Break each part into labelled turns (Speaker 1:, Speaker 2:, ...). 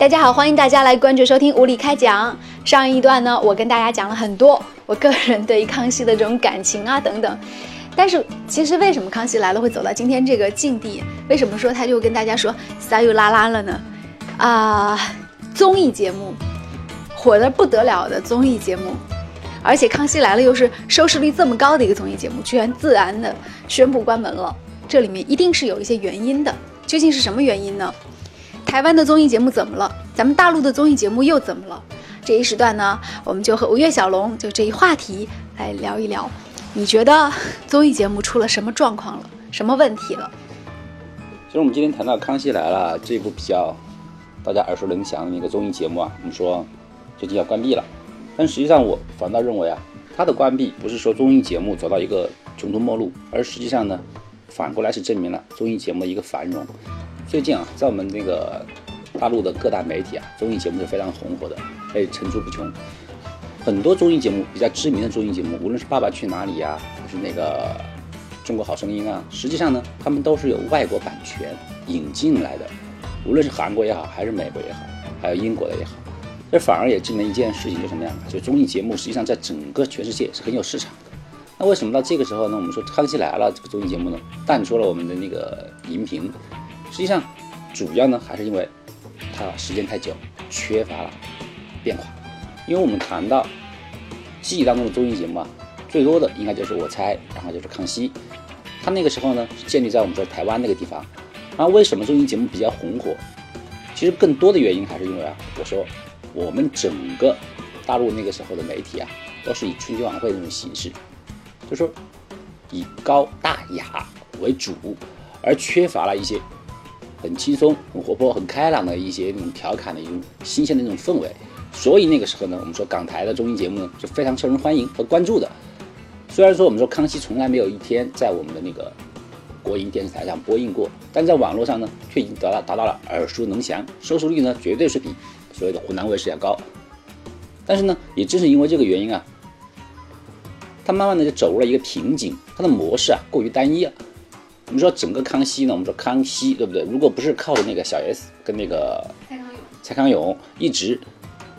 Speaker 1: 大家好，欢迎大家来关注收听无理开讲。上一段呢，我跟大家讲了很多我个人对于康熙的这种感情啊等等。但是其实为什么康熙来了会走到今天这个境地？为什么说他就跟大家说撒又拉拉了呢？啊，综艺节目火的不得了的综艺节目，而且康熙来了又是收视率这么高的一个综艺节目，居然自然的宣布关门了。这里面一定是有一些原因的，究竟是什么原因呢？台湾的综艺节目怎么了？咱们大陆的综艺节目又怎么了？这一时段呢，我们就和吴越小龙就这一话题来聊一聊。你觉得综艺节目出了什么状况了？什么问题了？
Speaker 2: 其实我们今天谈到《康熙来了》这部比较大家耳熟能详的那个综艺节目啊，我们说最近要关闭了。但实际上我反倒认为啊，它的关闭不是说综艺节目走到一个穷途末路，而实际上呢，反过来是证明了综艺节目的一个繁荣。最近啊，在我们那个大陆的各大媒体啊，综艺节目是非常红火的，哎，层出不穷。很多综艺节目比较知名的综艺节目，无论是《爸爸去哪里》呀，还是那个《中国好声音》啊，实际上呢，他们都是有外国版权引进来的。无论是韩国也好，还是美国也好，还有英国的也好，这反而也证明一件事情，就是什么样？就综艺节目实际上在整个全世界是很有市场的。那为什么到这个时候呢？我们说《康熙来了》这个综艺节目呢，淡出了我们的那个荧屏。实际上，主要呢还是因为它时间太久，缺乏了变化。因为我们谈到记忆当中的综艺节目啊，最多的应该就是我猜，然后就是康熙。他那个时候呢是建立在我们说台湾那个地方。那为什么综艺节目比较红火？其实更多的原因还是因为啊，我说我们整个大陆那个时候的媒体啊，都是以春节晚会那种形式，就说以高大雅为主，而缺乏了一些。很轻松、很活泼、很开朗的一些那种调侃的一种新鲜的那种氛围，所以那个时候呢，我们说港台的综艺节目呢是非常受人欢迎和关注的。虽然说我们说康熙从来没有一天在我们的那个国营电视台上播映过，但在网络上呢却已经达到达到了耳熟能详，收视率呢绝对是比所谓的湖南卫视要高。但是呢，也正是因为这个原因啊，它慢慢的就走入了一个瓶颈，它的模式啊过于单一了。我们说整个康熙呢，我们说康熙对不对？如果不是靠着那个小 S 跟那个蔡康永，蔡康永一直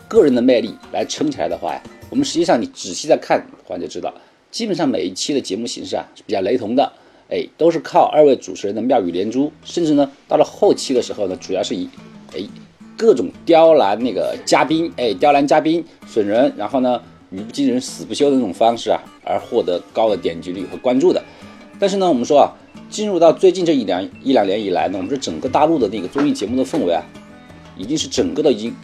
Speaker 2: 个人的魅力来撑起来的话呀，我们实际上你仔细再看的话就知道，基本上每一期的节目形式啊是比较雷同的，哎，都是靠二位主持人的妙语连珠，甚至呢到了后期的时候呢，主要是以哎各种刁难那个嘉宾，哎刁难嘉宾损人，然后呢语不惊人死不休的那种方式啊，而获得高的点击率和关注的。但是呢，我们说啊。进入到最近这一两一两年以来呢，我们说整个大陆的那个综艺节目的氛围啊，已经是整个的已经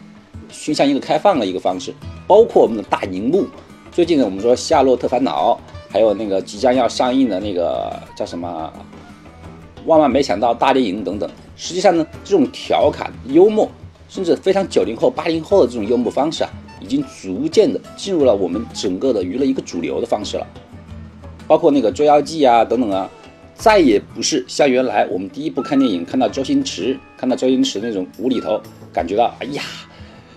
Speaker 2: 趋向一个开放的一个方式，包括我们的大荧幕。最近呢，我们说《夏洛特烦恼》，还有那个即将要上映的那个叫什么《万万没想到大电影》等等。实际上呢，这种调侃、幽默，甚至非常九零后、八零后的这种幽默方式啊，已经逐渐的进入了我们整个的娱乐一个主流的方式了。包括那个《捉妖记》啊等等啊。再也不是像原来我们第一部看电影看到周星驰，看到周星驰那种无厘头，感觉到哎呀，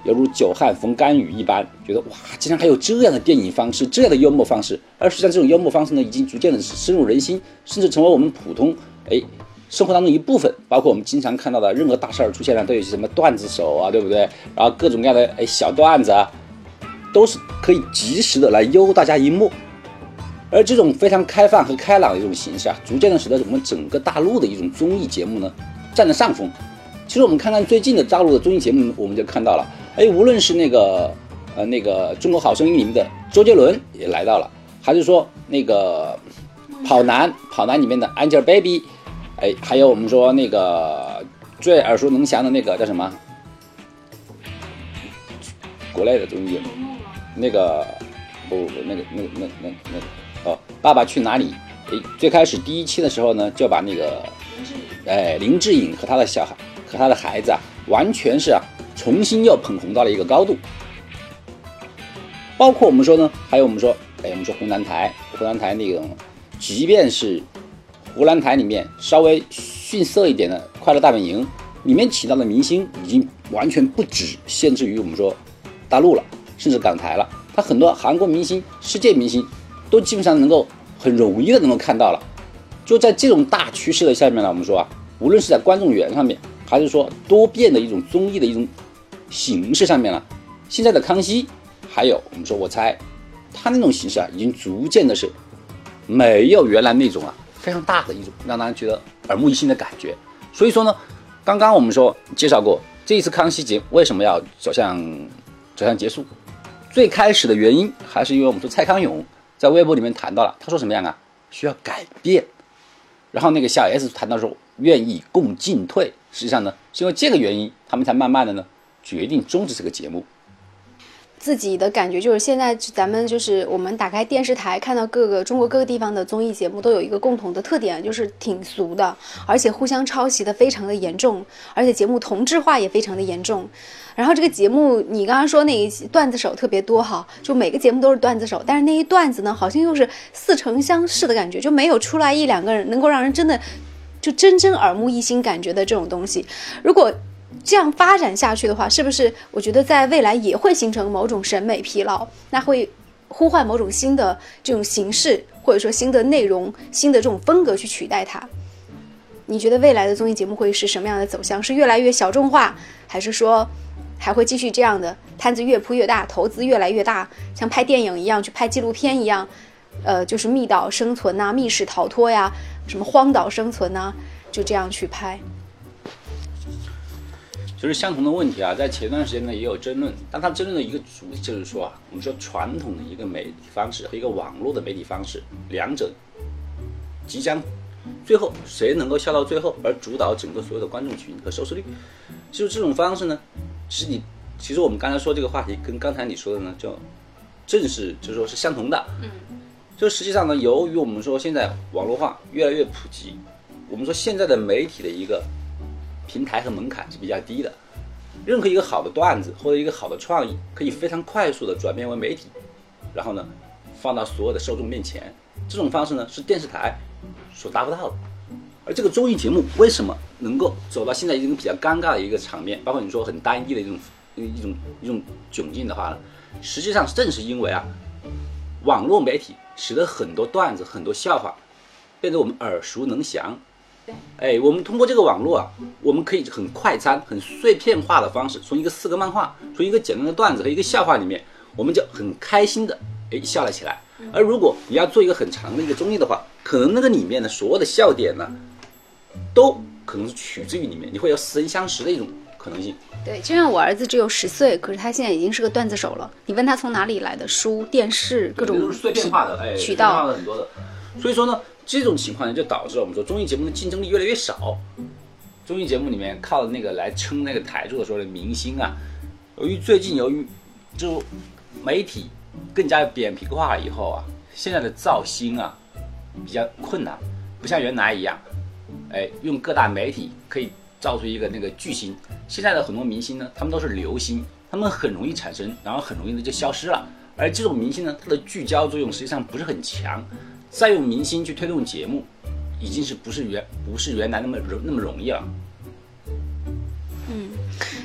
Speaker 2: 犹如久旱逢甘雨一般，觉得哇，竟然还有这样的电影方式，这样的幽默方式。而实际上，这种幽默方式呢，已经逐渐的深入人心，甚至成为我们普通哎生活当中一部分。包括我们经常看到的任何大事儿出现了，都有些什么段子手啊，对不对？然后各种各样的哎小段子啊，都是可以及时的来悠大家一默。而这种非常开放和开朗的一种形式啊，逐渐的使得我们整个大陆的一种综艺节目呢，占了上风。其实我们看看最近的大陆的综艺节目，我们就看到了，哎，无论是那个呃那个《中国好声音》里面的周杰伦也来到了，还是说那个跑男跑男里面的 Angelababy，哎，还有我们说那个最耳熟能详的那个叫什么？国内的综艺节目，那个不不那个那个那那那。哦，爸爸去哪里？诶，最开始第一期的时候呢，就把那个，哎，林志颖和他的小孩和他的孩子啊，完全是啊，重新又捧红到了一个高度。包括我们说呢，还有我们说，哎，我们说湖南台，湖南台那种，即便是湖南台里面稍微逊色一点的《快乐大本营》，里面起到的明星已经完全不止限制于我们说大陆了，甚至港台了。他很多韩国明星、世界明星。都基本上能够很容易的能够看到了，就在这种大趋势的下面呢，我们说啊，无论是在观众缘上面，还是说多变的一种综艺的一种形式上面呢，现在的康熙，还有我们说我猜，他那种形式啊，已经逐渐的是没有原来那种啊非常大的一种让大家觉得耳目一新的感觉。所以说呢，刚刚我们说介绍过这一次康熙节为什么要走向走向结束，最开始的原因还是因为我们说蔡康永在微博里面谈到了，他说什么样啊？需要改变。然后那个小 S 谈到说愿意共进退，实际上呢是因为这个原因，他们才慢慢的呢决定终止这个节目。
Speaker 1: 自己的感觉就是，现在咱们就是我们打开电视台，看到各个中国各个地方的综艺节目，都有一个共同的特点，就是挺俗的，而且互相抄袭的非常的严重，而且节目同质化也非常的严重。然后这个节目，你刚刚说那一段子手特别多哈，就每个节目都是段子手，但是那一段子呢，好像又是似曾相识的感觉，就没有出来一两个人能够让人真的就真正耳目一新感觉的这种东西。如果这样发展下去的话，是不是我觉得在未来也会形成某种审美疲劳？那会呼唤某种新的这种形式，或者说新的内容、新的这种风格去取代它？你觉得未来的综艺节目会是什么样的走向？是越来越小众化，还是说还会继续这样的摊子越铺越大，投资越来越大，像拍电影一样去拍纪录片一样？呃，就是密岛生存呐，密室逃脱呀，什么荒岛生存呐，就这样去拍。
Speaker 2: 就是相同的问题啊，在前段时间呢也有争论，但它争论的一个主题就是说啊，我们说传统的一个媒体方式和一个网络的媒体方式，两者即将最后谁能够笑到最后，而主导整个所有的观众群和收视率，就是这种方式呢，是你其实我们刚才说这个话题跟刚才你说的呢，就正是就是说是相同的，嗯，就实际上呢，由于我们说现在网络化越来越普及，我们说现在的媒体的一个。平台和门槛是比较低的，任何一个好的段子或者一个好的创意，可以非常快速的转变为媒体，然后呢，放到所有的受众面前。这种方式呢，是电视台所达不到的。而这个综艺节目为什么能够走到现在一种比较尴尬的一个场面，包括你说很单一的一种一种一种窘境的话呢？实际上正是因为啊，网络媒体使得很多段子、很多笑话变得我们耳熟能详。哎，我们通过这个网络啊，我们可以很快餐、很碎片化的方式，从一个四格漫画、从一个简单的段子和一个笑话里面，我们就很开心的哎笑了起来。而如果你要做一个很长的一个综艺的话，可能那个里面的所有的笑点呢，都可能是取自于里面，你会有似曾相识的一种可能性。
Speaker 1: 对，就像我儿子只有十岁，可是他现在已经是个段子手了。你问他从哪里来的书、电视各种
Speaker 2: 碎片化的哎
Speaker 1: 渠道
Speaker 2: 很多的，所以说呢。这种情况呢，就导致了我们说综艺节目的竞争力越来越少。综艺节目里面靠那个来撑那个台柱的时候的明星啊，由于最近由于就媒体更加扁平化以后啊，现在的造星啊比较困难，不像原来一样，哎，用各大媒体可以造出一个那个巨星。现在的很多明星呢，他们都是流星，他们很容易产生，然后很容易的就消失了。而这种明星呢，它的聚焦作用实际上不是很强。再用明星去推动节目，已经是不是原不是原来那么容那么容易了。
Speaker 1: 嗯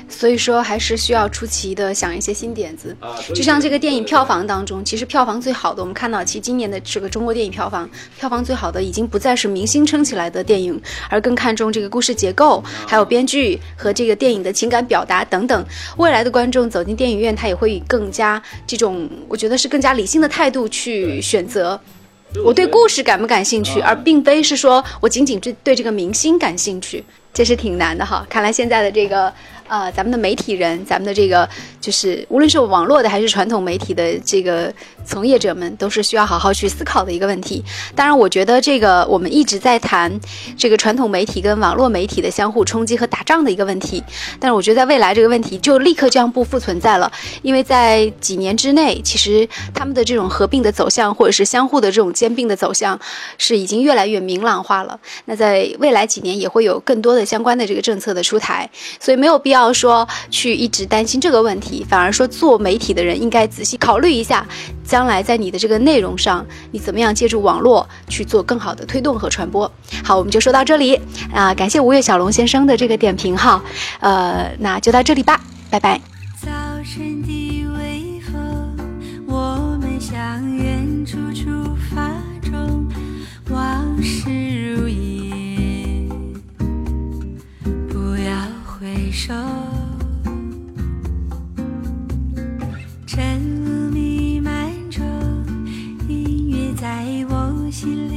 Speaker 1: 所以说，还是需要出奇的想一些新点子。就像这个电影票房当中，其实票房最好的，我们看到，其实今年的这个中国电影票房票房最好的，已经不再是明星撑起来的电影，而更看重这个故事结构，还有编剧和这个电影的情感表达等等。未来的观众走进电影院，他也会以更加这种，我觉得是更加理性的态度去选择。我对故事感不感兴趣，而并非是说我仅仅对对这个明星感兴趣，这是挺难的哈。看来现在的这个。呃，咱们的媒体人，咱们的这个就是无论是网络的还是传统媒体的这个从业者们，都是需要好好去思考的一个问题。当然，我觉得这个我们一直在谈这个传统媒体跟网络媒体的相互冲击和打仗的一个问题。但是，我觉得在未来这个问题就立刻将不复存在了，因为在几年之内，其实他们的这种合并的走向，或者是相互的这种兼并的走向，是已经越来越明朗化了。那在未来几年也会有更多的相关的这个政策的出台，所以没有必要。要说去一直担心这个问题，反而说做媒体的人应该仔细考虑一下，将来在你的这个内容上，你怎么样借助网络去做更好的推动和传播。好，我们就说到这里啊，感谢吴越小龙先生的这个点评哈，呃，那就到这里吧，拜拜。早晨的微风，我们向远处出发中，往事
Speaker 3: 晨雾弥漫中，音乐在我心里。